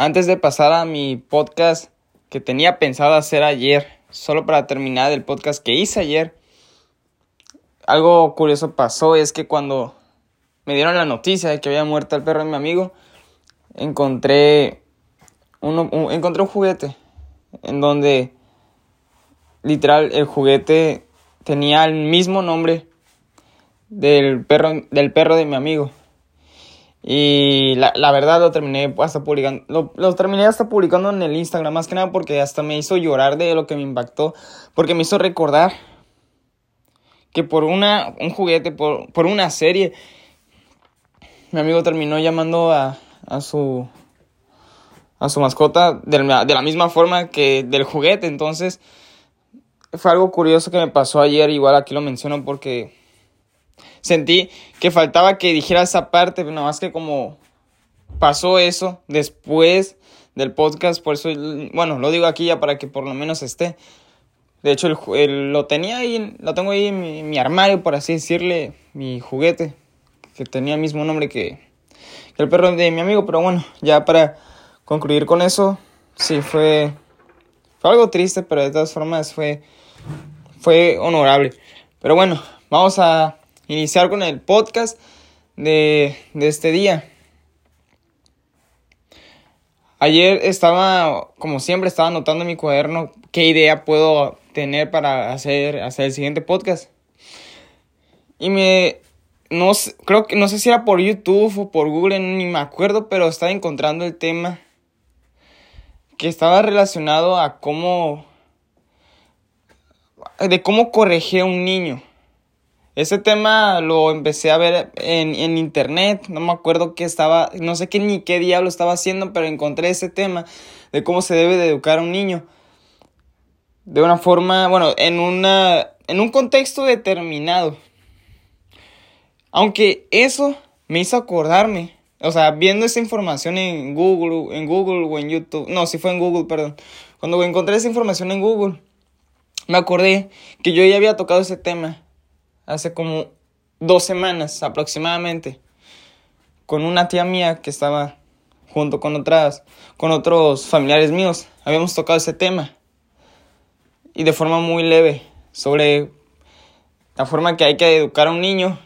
Antes de pasar a mi podcast que tenía pensado hacer ayer, solo para terminar el podcast que hice ayer, algo curioso pasó, es que cuando me dieron la noticia de que había muerto el perro de mi amigo, encontré, un, encontré un juguete en donde literal el juguete tenía el mismo nombre del perro, del perro de mi amigo. Y la, la verdad lo terminé hasta publicando, lo, terminé hasta publicando en el Instagram, más que nada porque hasta me hizo llorar de lo que me impactó, porque me hizo recordar que por una, un juguete, por, por una serie, mi amigo terminó llamando a, a su a su mascota de la, de la misma forma que del juguete, entonces fue algo curioso que me pasó ayer, igual aquí lo menciono porque sentí que faltaba que dijera esa parte, nada más que como pasó eso después del podcast, por eso, bueno, lo digo aquí ya para que por lo menos esté. De hecho, el, el, lo tenía ahí, lo tengo ahí en mi, mi, armario, por así decirle, mi juguete, que tenía el mismo nombre que, que el perro de mi amigo, pero bueno, ya para concluir con eso, sí, fue, fue algo triste, pero de todas formas fue, fue honorable. Pero bueno, vamos a iniciar con el podcast de, de este día. Ayer estaba, como siempre, estaba anotando en mi cuaderno qué idea puedo tener para hacer, hacer el siguiente podcast. Y me, no creo que, no sé si era por YouTube o por Google, ni me acuerdo, pero estaba encontrando el tema que estaba relacionado a cómo, de cómo corregir a un niño. Ese tema lo empecé a ver en, en, internet, no me acuerdo qué estaba, no sé qué ni qué diablo estaba haciendo, pero encontré ese tema de cómo se debe de educar a un niño. De una forma, bueno, en, una, en un contexto determinado. Aunque eso me hizo acordarme, o sea, viendo esa información en Google, en Google o en YouTube, no, si fue en Google, perdón. Cuando encontré esa información en Google, me acordé que yo ya había tocado ese tema hace como dos semanas aproximadamente con una tía mía que estaba junto con otras con otros familiares míos. Habíamos tocado ese tema y de forma muy leve sobre la forma que hay que educar a un niño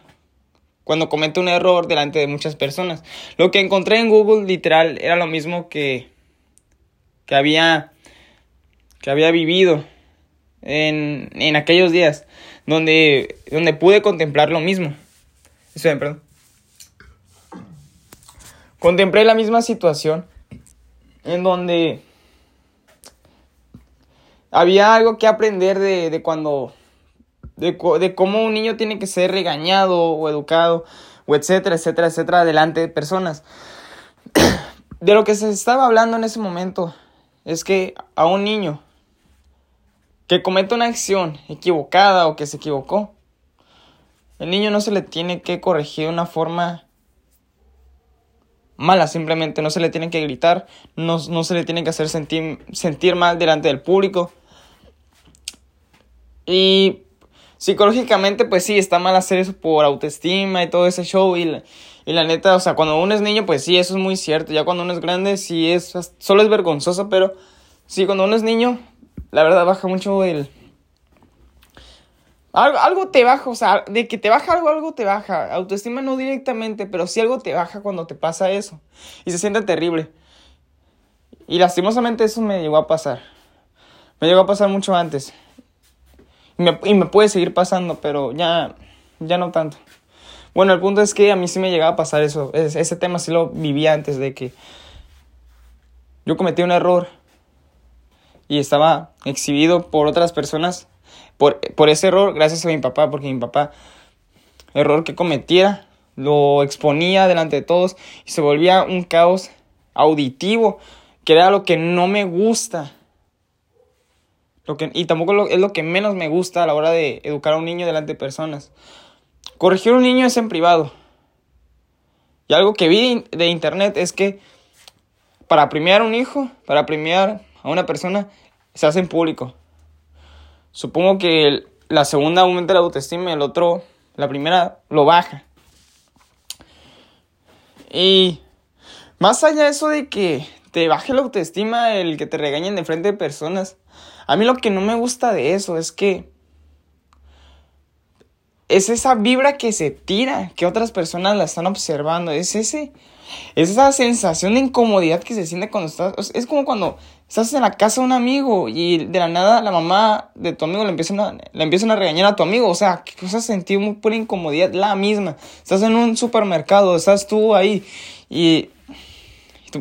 cuando comete un error delante de muchas personas. Lo que encontré en Google literal era lo mismo que que había que había vivido en, en aquellos días donde, donde pude contemplar lo mismo. Esperen, perdón. Contemplé la misma situación en donde había algo que aprender de, de cuando, de, de, cómo un niño tiene que ser regañado o educado, o etcétera, etcétera, etcétera, delante de personas. De lo que se estaba hablando en ese momento es que a un niño que cometa una acción equivocada o que se equivocó, el niño no se le tiene que corregir de una forma mala, simplemente no se le tiene que gritar, no, no se le tiene que hacer sentir, sentir mal delante del público. Y psicológicamente, pues sí, está mal hacer eso por autoestima y todo ese show. Y la, y la neta, o sea, cuando uno es niño, pues sí, eso es muy cierto. Ya cuando uno es grande, sí es, solo es vergonzoso, pero sí, cuando uno es niño, la verdad baja mucho el... Algo, algo, te baja, o sea, de que te baja algo, algo te baja. Autoestima no directamente, pero sí algo te baja cuando te pasa eso. Y se siente terrible. Y lastimosamente eso me llegó a pasar. Me llegó a pasar mucho antes. Y me, y me puede seguir pasando, pero ya, ya no tanto. Bueno, el punto es que a mí sí me llegaba a pasar eso. Ese, tema sí lo vivía antes de que yo cometí un error y estaba exhibido por otras personas por, por ese error gracias a mi papá, porque mi papá, error que cometiera, lo exponía delante de todos y se volvía un caos auditivo, que era lo que no me gusta. Lo que, y tampoco lo, es lo que menos me gusta a la hora de educar a un niño delante de personas. Corregir a un niño es en privado. Y algo que vi de internet es que para premiar a un hijo, para premiar a una persona, se hace en público. Supongo que la segunda aumenta la autoestima y el otro, la primera, lo baja. Y más allá de eso de que te baje la autoestima el que te regañen de frente de personas. A mí lo que no me gusta de eso es que es esa vibra que se tira, que otras personas la están observando, es ese es esa sensación de incomodidad que se siente cuando estás es como cuando estás en la casa de un amigo y de la nada la mamá de tu amigo le empiezan a, le empiezan a regañar a tu amigo, o sea, que vas a sentir muy pura incomodidad, la misma. Estás en un supermercado, estás tú ahí y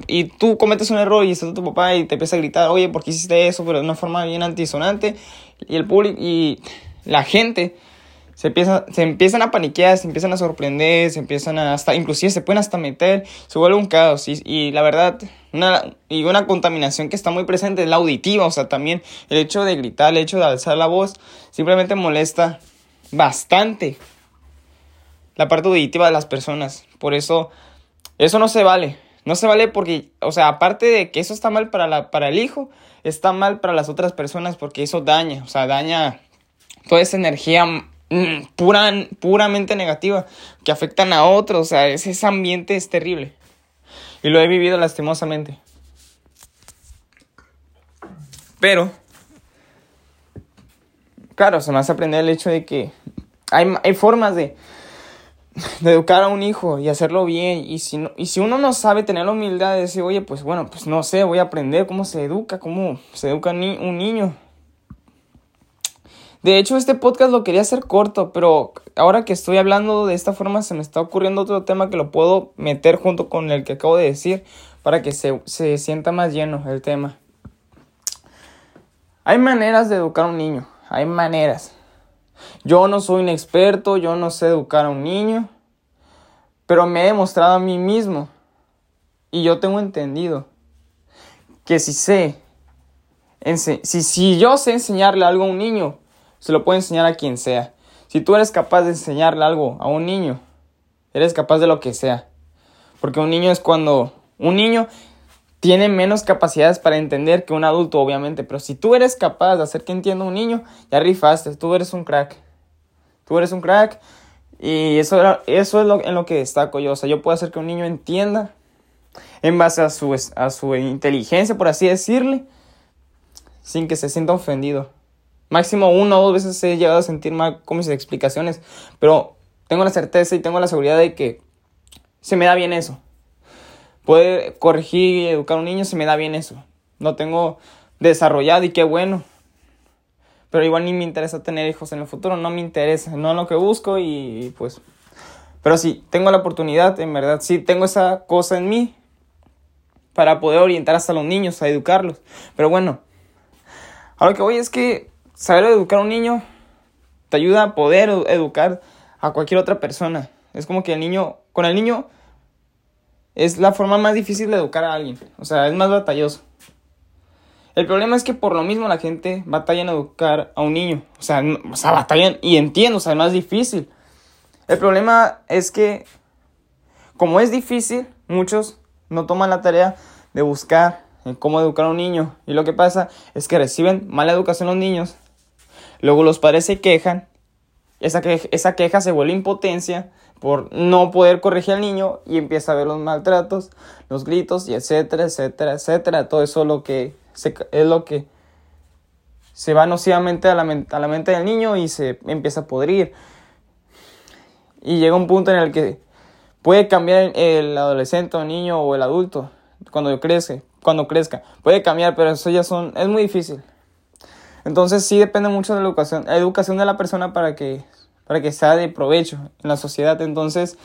y tú cometes un error y está tu papá y te empieza a gritar, oye, ¿por qué hiciste eso? Pero de una forma bien antisonante. Y el público y la gente se, empieza, se empiezan a paniquear, se empiezan a sorprender, se empiezan a hasta, inclusive se pueden hasta meter, se vuelve un caos. Y, y la verdad, una, y una contaminación que está muy presente es la auditiva, o sea, también el hecho de gritar, el hecho de alzar la voz, simplemente molesta bastante la parte auditiva de las personas. Por eso, eso no se vale. No se vale porque, o sea, aparte de que eso está mal para, la, para el hijo, está mal para las otras personas porque eso daña, o sea, daña toda esa energía pura, puramente negativa que afectan a otros, o sea, ese ambiente es terrible. Y lo he vivido lastimosamente. Pero, claro, se me hace aprender el hecho de que hay, hay formas de, educar a un hijo y hacerlo bien. Y si, y si uno no sabe tener la humildad de decir, oye, pues bueno, pues no sé, voy a aprender cómo se educa, cómo se educa un niño. De hecho, este podcast lo quería hacer corto, pero ahora que estoy hablando de esta forma se me está ocurriendo otro tema que lo puedo meter junto con el que acabo de decir para que se, se sienta más lleno el tema. Hay maneras de educar a un niño, hay maneras. Yo no soy un experto, yo no sé educar a un niño, pero me he demostrado a mí mismo y yo tengo entendido que si sé, si, si yo sé enseñarle algo a un niño, se lo puedo enseñar a quien sea. Si tú eres capaz de enseñarle algo a un niño, eres capaz de lo que sea. Porque un niño es cuando un niño tiene menos capacidades para entender que un adulto, obviamente. Pero si tú eres capaz de hacer que entienda un niño, ya rifaste, tú eres un crack. Tú eres un crack y eso, eso es lo, en lo que destaco yo. O sea, yo puedo hacer que un niño entienda en base a su, a su inteligencia, por así decirle, sin que se sienta ofendido. Máximo una o dos veces he llegado a sentir mal con mis explicaciones, pero tengo la certeza y tengo la seguridad de que se me da bien eso poder corregir y educar a un niño se me da bien eso. Lo tengo desarrollado y qué bueno. Pero igual ni me interesa tener hijos en el futuro, no me interesa, no es lo que busco y pues... Pero sí, tengo la oportunidad, en verdad, sí tengo esa cosa en mí para poder orientar hasta los niños, a educarlos. Pero bueno, ahora que voy es que saber educar a un niño te ayuda a poder educar a cualquier otra persona. Es como que el niño, con el niño es la forma más difícil de educar a alguien. O sea, es más batalloso. El problema es que por lo mismo la gente batalla en educar a un niño. O sea, o sea batallan y entiendo, o sea, es más difícil. El problema es que, como es difícil, muchos no toman la tarea de buscar cómo educar a un niño. Y lo que pasa es que reciben mala educación los niños. Luego los padres se quejan. Esa, esa queja se vuelve impotencia por no poder corregir al niño y empieza a ver los maltratos, los gritos y etcétera, etcétera, etcétera. Todo eso lo que es lo que se va nocivamente a la, a la mente del niño y se empieza a podrir. Y llega un punto en el que puede cambiar el adolescente o niño o el adulto cuando crece, cuando crezca. Puede cambiar, pero eso ya son es muy difícil. Entonces sí depende mucho de la educación, la educación de la persona para que para que sea de provecho en la sociedad. Entonces,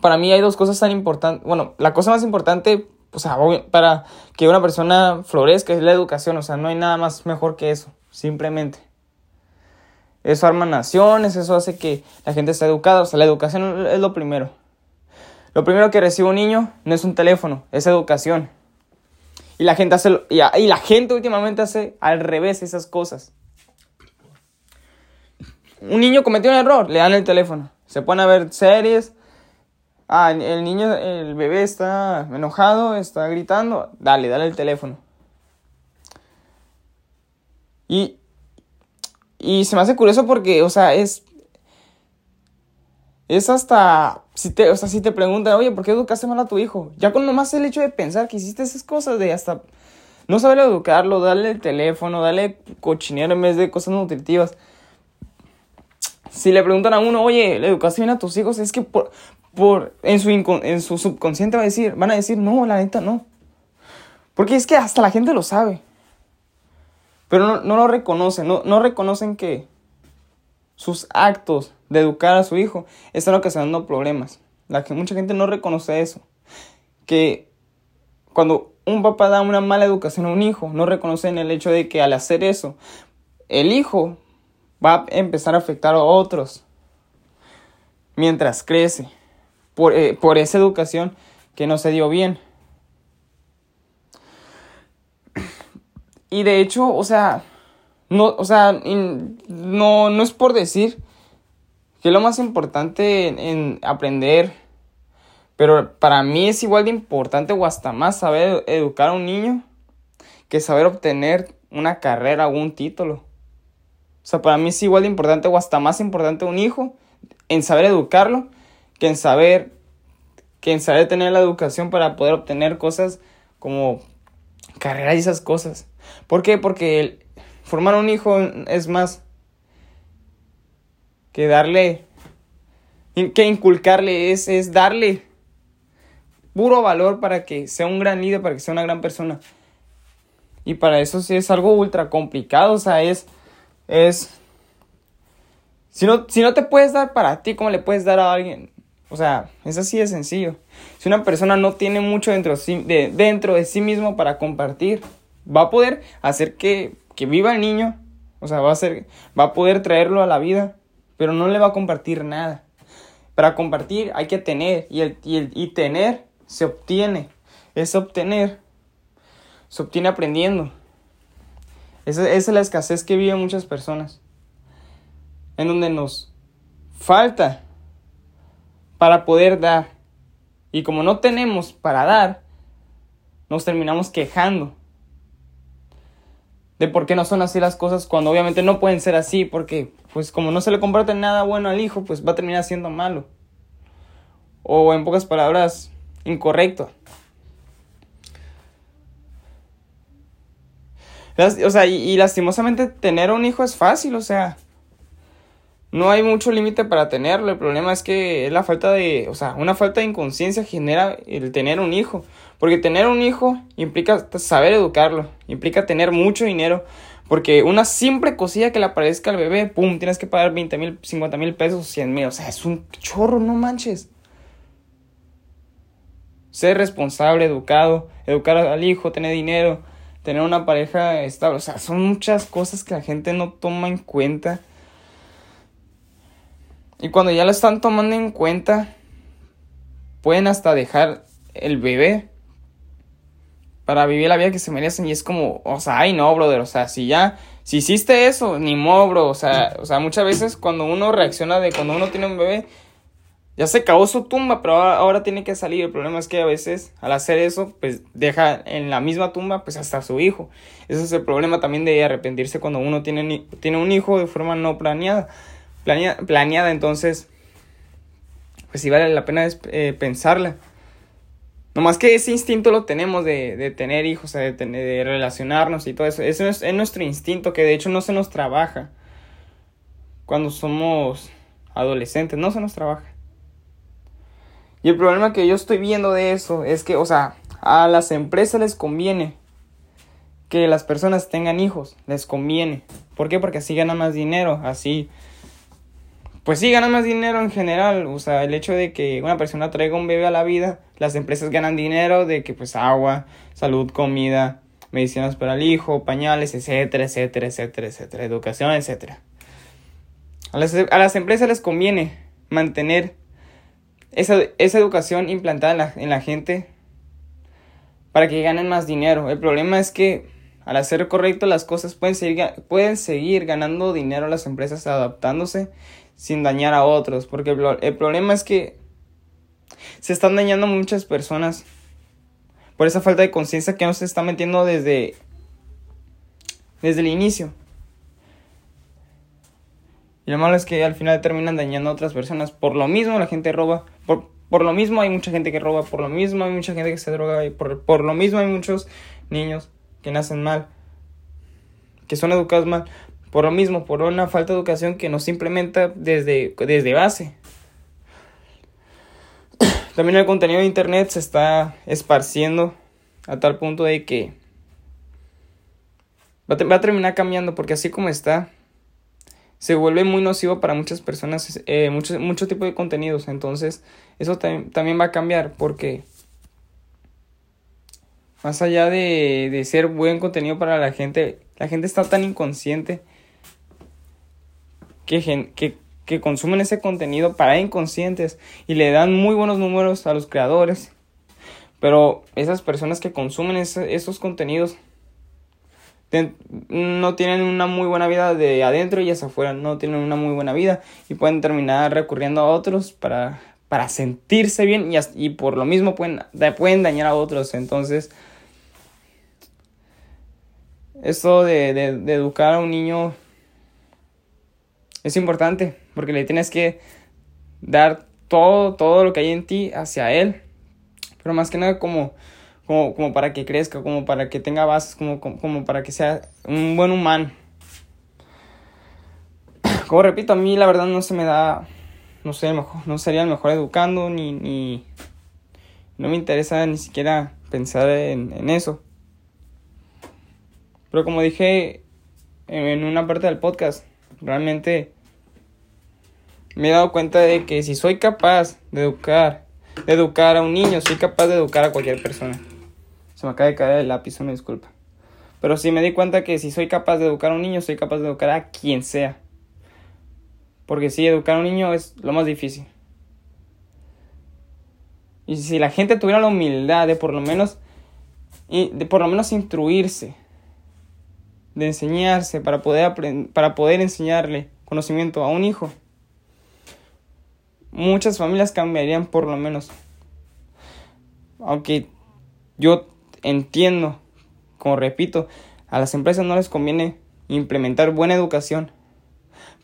para mí hay dos cosas tan importantes. Bueno, la cosa más importante, o sea, para que una persona florezca es la educación. O sea, no hay nada más mejor que eso, simplemente. Eso arma naciones, eso hace que la gente esté educada. O sea, la educación es lo primero. Lo primero que recibe un niño no es un teléfono, es educación. Y la gente hace, y la gente últimamente hace al revés esas cosas un niño cometió un error, le dan el teléfono. Se pone a ver series. Ah, el niño, el bebé está enojado, está gritando. Dale, dale el teléfono. Y, y se me hace curioso porque, o sea, es... Es hasta, si te, o sea, si te preguntan, oye, ¿por qué educaste mal a tu hijo? Ya con nomás el hecho de pensar que hiciste esas cosas, de hasta no saber educarlo, darle el teléfono, darle cochinero en vez de cosas nutritivas. Si le preguntan a uno, oye, ¿le educaste bien a tus hijos? Es que por, por, en, su en su subconsciente va a decir, van a decir, no, la neta no. Porque es que hasta la gente lo sabe. Pero no, no lo reconocen, no, no reconocen que sus actos de educar a su hijo están ocasionando problemas. La que mucha gente no reconoce eso. Que cuando un papá da una mala educación a un hijo, no reconocen el hecho de que al hacer eso, el hijo va a empezar a afectar a otros mientras crece por, eh, por esa educación que no se dio bien. Y de hecho, o sea, no, o sea, no, no es por decir que lo más importante en, aprender, pero para mí es igual de importante o hasta más saber educar a un niño que saber obtener una carrera o un título. O sea, para mí es igual de importante o hasta más importante un hijo en saber educarlo que en saber que en saber tener la educación para poder obtener cosas como carreras y esas cosas. ¿Por qué? Porque el, formar un hijo es más que darle, que inculcarle, es, es darle puro valor para que sea un gran líder, para que sea una gran persona. Y para eso sí es algo ultra complicado, o sea, es, es, si no, si no te puedes dar para ti, ¿cómo le puedes dar a alguien? O sea, es así de sencillo. Si una persona no tiene mucho dentro de, dentro de sí mismo para compartir, va a poder hacer que, que viva el niño, o sea, va a, ser, va a poder traerlo a la vida, pero no le va a compartir nada. Para compartir hay que tener, y, el, y, el, y tener se obtiene. Es obtener, se obtiene aprendiendo. Esa, esa es la escasez que viven muchas personas. En donde nos falta para poder dar. Y como no tenemos para dar, nos terminamos quejando de por qué no son así las cosas cuando obviamente no pueden ser así porque pues como no se le comparte nada bueno al hijo pues va a terminar siendo malo o en pocas palabras incorrecto o sea y, y lastimosamente tener un hijo es fácil o sea no hay mucho límite para tenerlo. El problema es que es la falta de, o sea, una falta de inconsciencia genera el tener un hijo. Porque tener un hijo implica saber educarlo, implica tener mucho dinero. Porque una simple cosilla que le aparezca al bebé, pum, tienes que pagar 20 mil, 50 mil pesos, 100 mil. O sea, es un chorro, no manches. Ser responsable, educado, educar al hijo, tener dinero, tener una pareja estable. O sea, son muchas cosas que la gente no toma en cuenta. Y cuando ya lo están tomando en cuenta, pueden hasta dejar el bebé para vivir la vida que se merecen. Y es como, o sea, ay no, brother, o sea, si ya, si hiciste eso, ni modo, bro. O sea, o sea, muchas veces cuando uno reacciona de cuando uno tiene un bebé, ya se acabó su tumba, pero ahora, tiene que salir. El problema es que a veces al hacer eso, pues deja en la misma tumba, pues hasta su hijo. Ese es el problema también de arrepentirse cuando uno tiene, tiene un hijo de forma no planeada planeada, entonces, pues sí vale la pena eh, pensarla. Nomás que ese instinto lo tenemos de, de tener hijos, de, de, relacionarnos y todo eso. Eso es, es, nuestro instinto que de hecho no se nos trabaja cuando somos adolescentes, no se nos trabaja. Y el problema que yo estoy viendo de eso es que, o sea, a las empresas les conviene que las personas tengan hijos, les conviene. ¿Por qué? Porque así ganan más dinero, así pues sí, ganan más dinero en general. O sea, el hecho de que una persona traiga un bebé a la vida, las empresas ganan dinero de que pues agua, salud, comida, medicinas para el hijo, pañales, etcétera, etcétera, etcétera, etcétera, educación, etcétera. A las, a las empresas les conviene mantener esa, esa educación implantada en la, en la gente para que ganen más dinero. El problema es que al hacer correcto las cosas pueden seguir, pueden seguir ganando dinero las empresas adaptándose sin dañar a otros. Porque el, problema es que se están dañando muchas personas por esa falta de conciencia que no se está metiendo desde, desde el inicio. Y lo malo es que al final terminan dañando a otras personas. Por lo mismo la gente roba. Por, por lo mismo hay mucha gente que roba. Por lo mismo hay mucha gente que se droga. Y por, por lo mismo hay muchos niños que nacen mal. Que son educados mal. Por lo mismo, por una falta de educación que no se implementa desde, desde base. También el contenido de internet se está esparciendo a tal punto de que va a, terminar cambiando porque así como está, se vuelve muy nocivo para muchas personas, eh, mucho, mucho tipo de contenidos. Entonces, eso también va a cambiar porque más allá de, de ser buen contenido para la gente, la gente está tan inconsciente que, que que consumen ese contenido para inconscientes y le dan muy buenos números a los creadores. Pero esas personas que consumen esos contenidos no tienen una muy buena vida de adentro y hacia afuera, no tienen una muy buena vida y pueden terminar recurriendo a otros para, para sentirse bien y, y por lo mismo pueden, pueden dañar a otros. Entonces, esto de, de educar a un niño es importante porque le tienes que dar todo, todo lo que hay en ti hacia él, pero más que nada como, como, como para que crezca, como para que tenga bases, como, como, para que sea un buen humano. Como repito, a mí la verdad no se me da, no sé, mejor, no sería el mejor educando, ni, ni, no me interesa ni siquiera pensar en, en eso. Pero como dije en una parte del podcast, realmente me he dado cuenta de que si soy capaz de educar, de educar a un niño, soy capaz de educar a cualquier persona. Se me acaba de caer el lápiz, me disculpa. Pero sí me di cuenta que si soy capaz de educar a un niño, soy capaz de educar a quien sea. Porque sí, educar a un niño es lo más difícil. Y si la gente tuviera la humildad de por lo menos, de por lo menos instruirse, de enseñarse para poder, para poder enseñarle conocimiento a un hijo, muchas familias cambiarían por lo menos. Aunque yo entiendo, como repito, a las empresas no les conviene implementar buena educación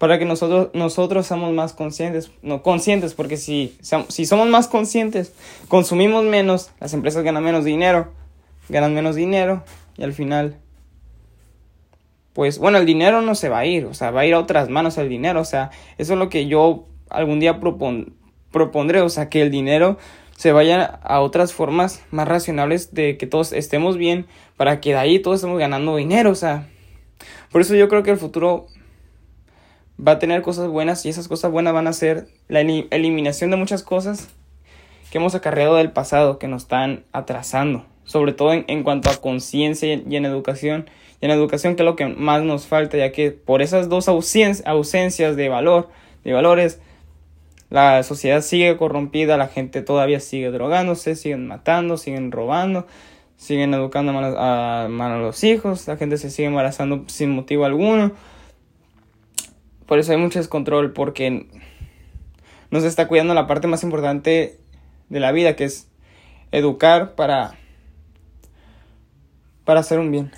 para que nosotros, nosotros seamos más conscientes, no conscientes, porque si, si somos más conscientes, consumimos menos, las empresas ganan menos dinero, ganan menos dinero y al final, pues bueno, el dinero no se va a ir, o sea, va a ir a otras manos el dinero, o sea, eso es lo que yo algún día propondré, o sea, que el dinero se vaya a otras formas más racionales de que todos estemos bien, para que de ahí todos estemos ganando dinero, o sea, por eso yo creo que el futuro va a tener cosas buenas y esas cosas buenas van a ser la eliminación de muchas cosas que hemos acarreado del pasado, que nos están atrasando, sobre todo en, en cuanto a conciencia y en educación, y en educación que es lo que más nos falta, ya que por esas dos ausencias de valor, de valores, la sociedad sigue corrompida, la gente todavía sigue drogándose, siguen matando, siguen robando, siguen educando a a, los hijos, la gente se sigue embarazando sin motivo alguno. Por eso hay mucho descontrol, porque no se está cuidando la parte más importante de la vida, que es educar para, para hacer un bien.